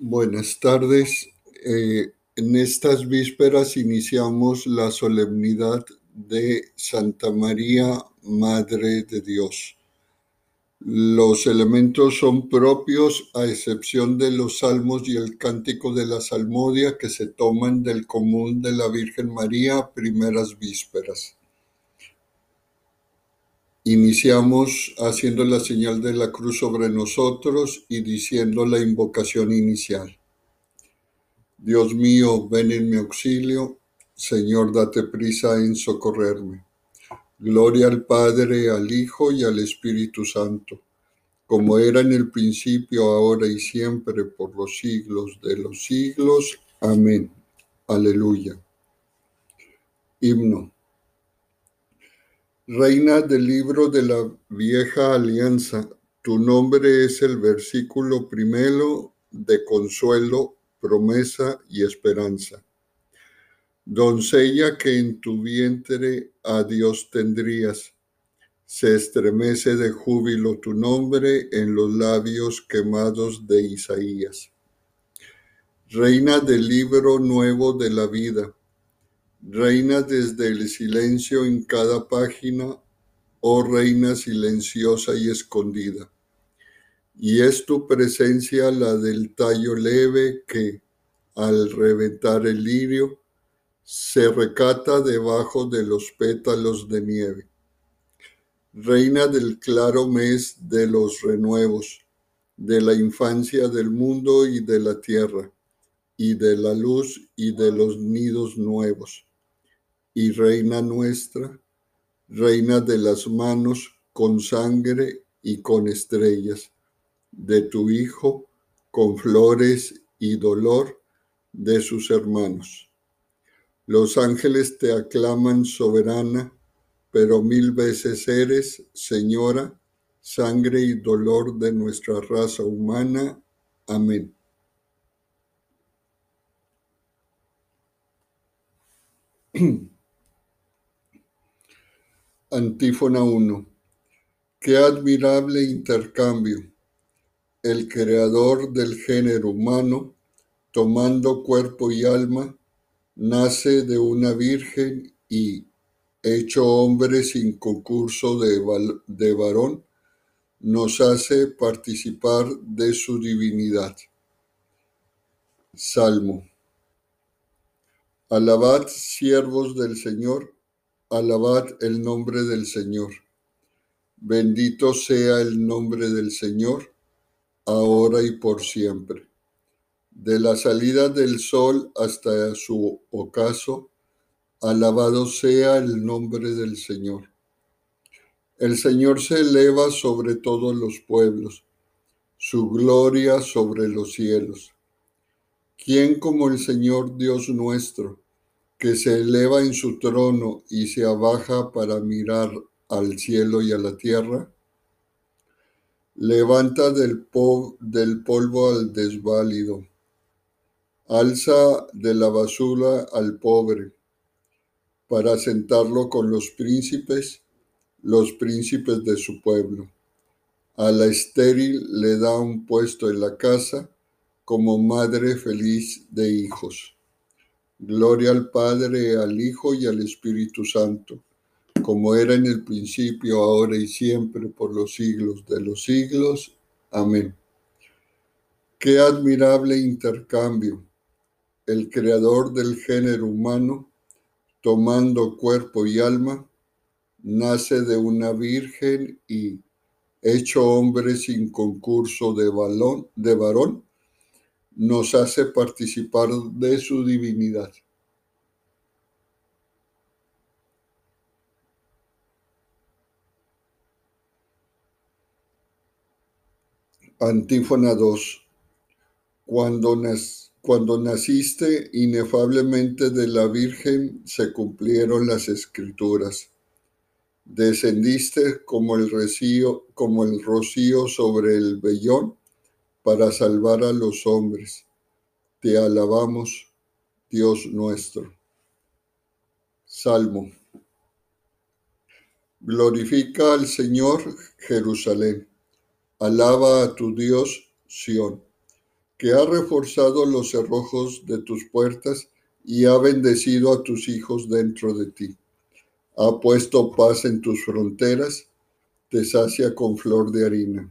Buenas tardes. Eh, en estas vísperas iniciamos la solemnidad de Santa María, Madre de Dios. Los elementos son propios a excepción de los salmos y el cántico de la salmodia que se toman del común de la Virgen María primeras vísperas. Iniciamos haciendo la señal de la cruz sobre nosotros y diciendo la invocación inicial. Dios mío, ven en mi auxilio. Señor, date prisa en socorrerme. Gloria al Padre, al Hijo y al Espíritu Santo, como era en el principio, ahora y siempre, por los siglos de los siglos. Amén. Aleluya. Himno. Reina del libro de la vieja alianza, tu nombre es el versículo primero de consuelo, promesa y esperanza. Doncella que en tu vientre a Dios tendrías, se estremece de júbilo tu nombre en los labios quemados de Isaías. Reina del libro nuevo de la vida, Reina desde el silencio en cada página, oh reina silenciosa y escondida. Y es tu presencia la del tallo leve que, al reventar el lirio, se recata debajo de los pétalos de nieve. Reina del claro mes de los renuevos, de la infancia del mundo y de la tierra, y de la luz y de los nidos nuevos y Reina nuestra, Reina de las manos con sangre y con estrellas, de tu Hijo con flores y dolor de sus hermanos. Los ángeles te aclaman soberana, pero mil veces eres, Señora, sangre y dolor de nuestra raza humana. Amén. Antífona 1. Qué admirable intercambio. El creador del género humano, tomando cuerpo y alma, nace de una virgen y, hecho hombre sin concurso de, de varón, nos hace participar de su divinidad. Salmo. Alabad, siervos del Señor Alabad el nombre del Señor. Bendito sea el nombre del Señor, ahora y por siempre. De la salida del sol hasta su ocaso, alabado sea el nombre del Señor. El Señor se eleva sobre todos los pueblos, su gloria sobre los cielos. ¿Quién como el Señor Dios nuestro? Que se eleva en su trono y se abaja para mirar al cielo y a la tierra, levanta del, polvo al desválido, alza de la basura al pobre, para sentarlo con los príncipes, los príncipes de su pueblo. A la estéril le da un puesto en la casa como madre feliz de hijos. Gloria al Padre, al Hijo y al Espíritu Santo, como era en el principio, ahora y siempre, por los siglos de los siglos. Amén. Qué admirable intercambio. El creador del género humano, tomando cuerpo y alma, nace de una virgen y, hecho hombre sin concurso de, balón, de varón, nos hace participar de su divinidad. Antífona 2. Cuando, naciste inefablemente de la Virgen se cumplieron las escrituras. Descendiste como el, como el rocío sobre el vellón para salvar a los hombres. Te alabamos, Dios nuestro. Salmo. Glorifica al Señor Jerusalén. Alaba a tu Dios Sión. que ha reforzado los cerrojos de tus puertas y ha bendecido a tus hijos dentro de ti. Ha puesto paz en tus fronteras, te sacia con flor de harina.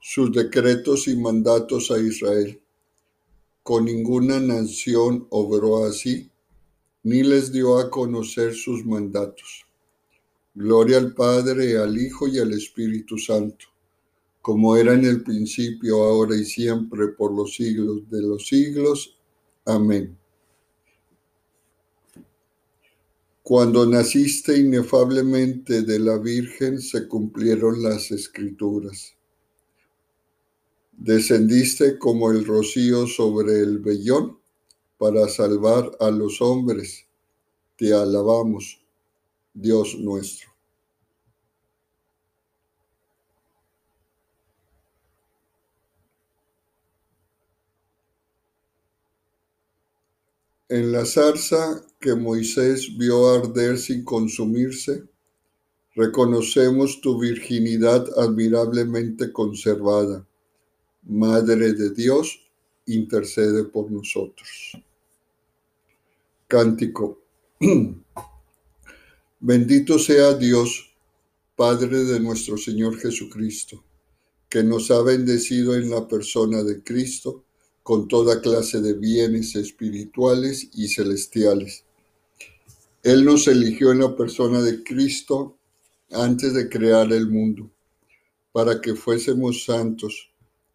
sus decretos y mandatos a Israel. Con ninguna nación obró así, ni les dio a conocer sus mandatos. Gloria al Padre, al Hijo y al Espíritu Santo como era en el principio, ahora y siempre, por los siglos de los siglos. Amén. Cuando naciste inefablemente de la Virgen, se cumplieron las escrituras. Descendiste como el rocío sobre el vellón para salvar a los hombres. Te alabamos, Dios nuestro. En la zarza que Moisés vio arder sin consumirse, reconocemos tu virginidad admirablemente conservada. Madre de Dios, intercede por nosotros. Cántico. Bendito sea Dios, Padre de nuestro Señor Jesucristo, que nos ha bendecido en la persona de Cristo con toda clase de bienes espirituales y celestiales. Él nos eligió en la persona de Cristo antes de crear el mundo, para que fuésemos santos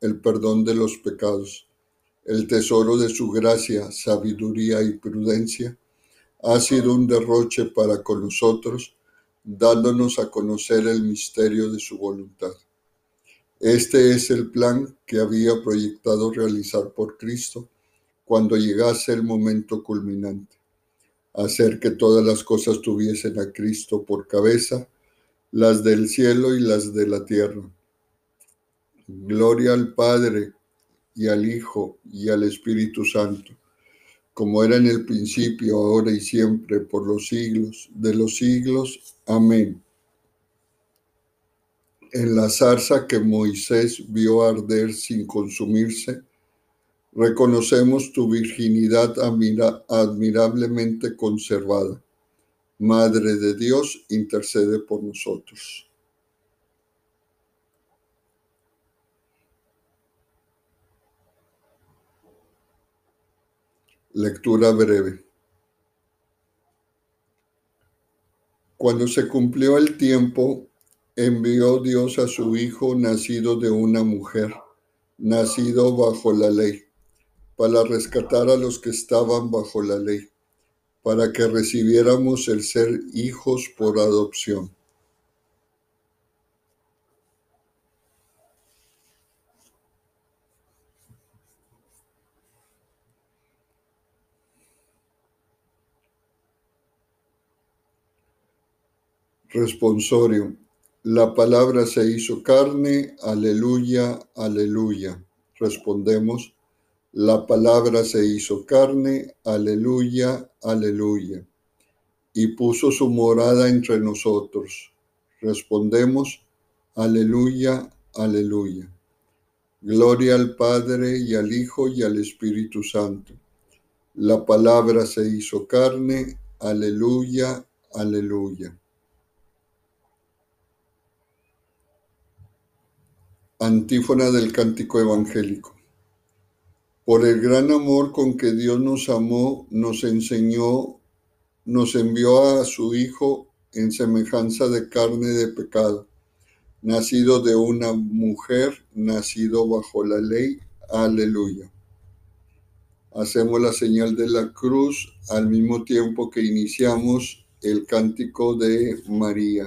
el perdón de los pecados, el tesoro de su gracia, sabiduría y prudencia, ha sido un derroche para con nosotros, dándonos a conocer el misterio de su voluntad este es el plan que había proyectado realizar por Cristo cuando llegase el momento culminante, hacer que todas las cosas tuviesen a Cristo por cabeza, las del cielo y las de la tierra. Gloria al Padre y al Hijo y al Espíritu Santo, como era en el principio, ahora y siempre, por los siglos de los siglos. Amén en la zarza que Moisés vio arder sin consumirse, reconocemos tu virginidad admirablemente conservada. Madre de Dios, intercede por nosotros. Lectura breve. Cuando se cumplió el tiempo, envió Dios a su Hijo nacido de una mujer, nacido bajo la ley, para rescatar a los que estaban bajo la ley, para que recibiéramos el ser hijos por adopción. Responsorio. La palabra se hizo carne, aleluya, aleluya. Respondemos, la palabra se hizo carne, aleluya, aleluya. Y puso su morada entre nosotros. Respondemos, aleluya, aleluya. Gloria al Padre y al Hijo y al Espíritu Santo. La palabra se hizo carne, aleluya, aleluya. Antífona del Cántico Evangélico. Por el gran amor con que Dios nos amó, nos enseñó, nos envió a su Hijo en semejanza de carne de pecado, nacido de una mujer, nacido bajo la ley. Aleluya. Hacemos la señal de la cruz al mismo tiempo que iniciamos el cántico de María.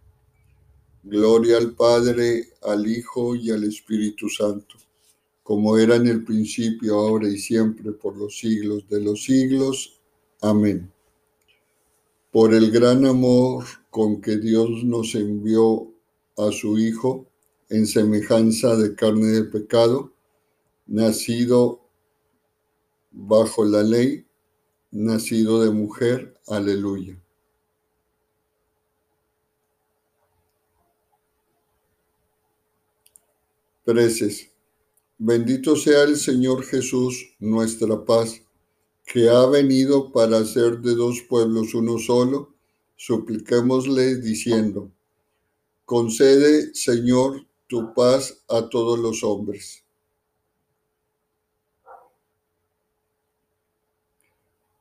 Gloria al Padre, al Hijo y al Espíritu Santo, como era en el principio, ahora y siempre, por los siglos de los siglos. Amén. Por el gran amor con que Dios nos envió a su Hijo en semejanza de carne de pecado, nacido bajo la ley, nacido de mujer. Aleluya. Preces. Bendito sea el Señor Jesús, nuestra paz, que ha venido para hacer de dos pueblos uno solo. Supliquémosle diciendo, concede, Señor, tu paz a todos los hombres.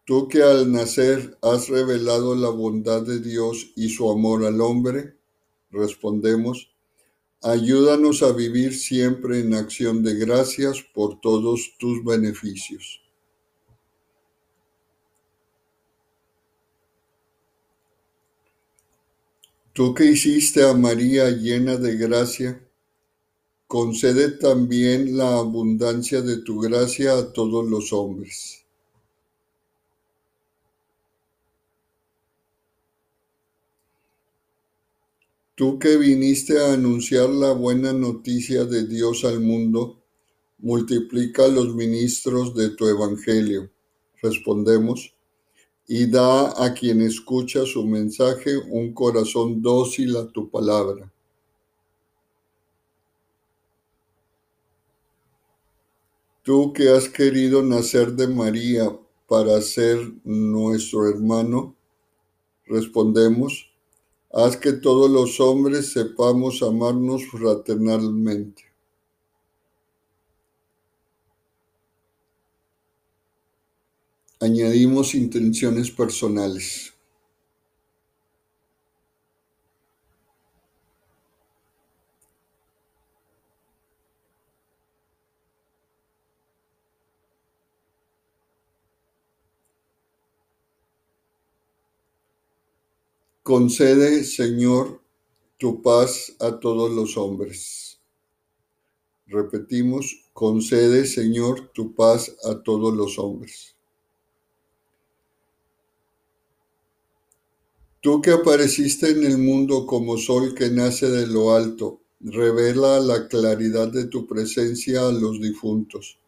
Tú que al nacer has revelado la bondad de Dios y su amor al hombre, respondemos, ayúdanos a vivir siempre en acción de gracias por todos tus beneficios. Tú que hiciste a María llena de gracia, concede también la abundancia de tu gracia a todos los hombres. Tú que viniste a anunciar la buena noticia de Dios al mundo, multiplica los ministros de tu evangelio. Respondemos, y da a quien escucha su mensaje un corazón dócil a tu palabra. Tú que has querido nacer de María para ser nuestro hermano, respondemos, haz que todos los hombres sepamos amarnos fraternalmente. Añadimos intenciones personales. Concede, Señor, tu paz a todos los hombres. Repetimos, concede, Señor, tu paz a todos los hombres. Tú que apareciste en el mundo como sol que nace de lo alto, revela la claridad de tu presencia a los difuntos.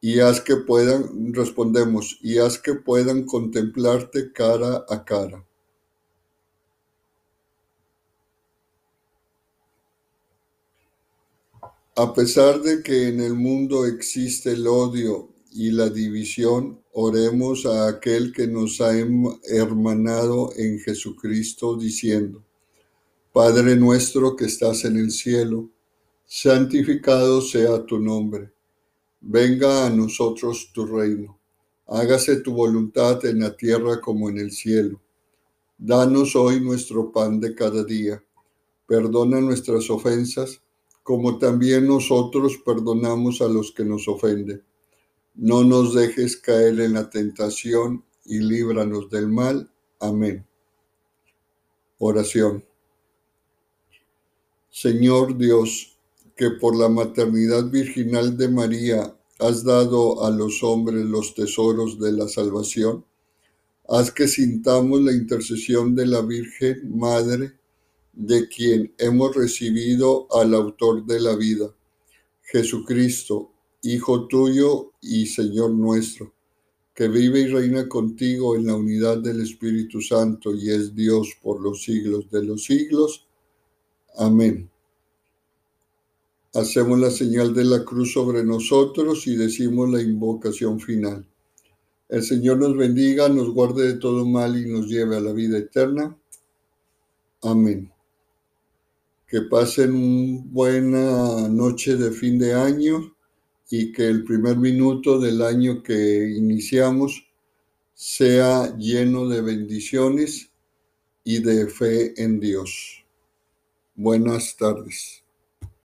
Y haz que puedan, respondemos, y haz que puedan contemplarte cara a cara. A pesar de que en el mundo existe el odio y la división, oremos a aquel que nos ha hermanado en Jesucristo diciendo, Padre nuestro que estás en el cielo, santificado sea tu nombre, venga a nosotros tu reino, hágase tu voluntad en la tierra como en el cielo. Danos hoy nuestro pan de cada día, perdona nuestras ofensas, como también nosotros perdonamos a los que nos ofenden. No nos dejes caer en la tentación y líbranos del mal. Amén. Oración. Señor Dios, que por la maternidad virginal de María has dado a los hombres los tesoros de la salvación, haz que sintamos la intercesión de la Virgen Madre, de quien hemos recibido al autor de la vida, Jesucristo, Hijo tuyo y Señor nuestro, que vive y reina contigo en la unidad del Espíritu Santo y es Dios por los siglos de los siglos. Amén. Hacemos la señal de la cruz sobre nosotros y decimos la invocación final. El Señor nos bendiga, nos guarde de todo mal y nos lleve a la vida eterna. Amén. Que pasen una buena noche de fin de año y que el primer minuto del año que iniciamos sea lleno de bendiciones y de fe en Dios. Buenas tardes.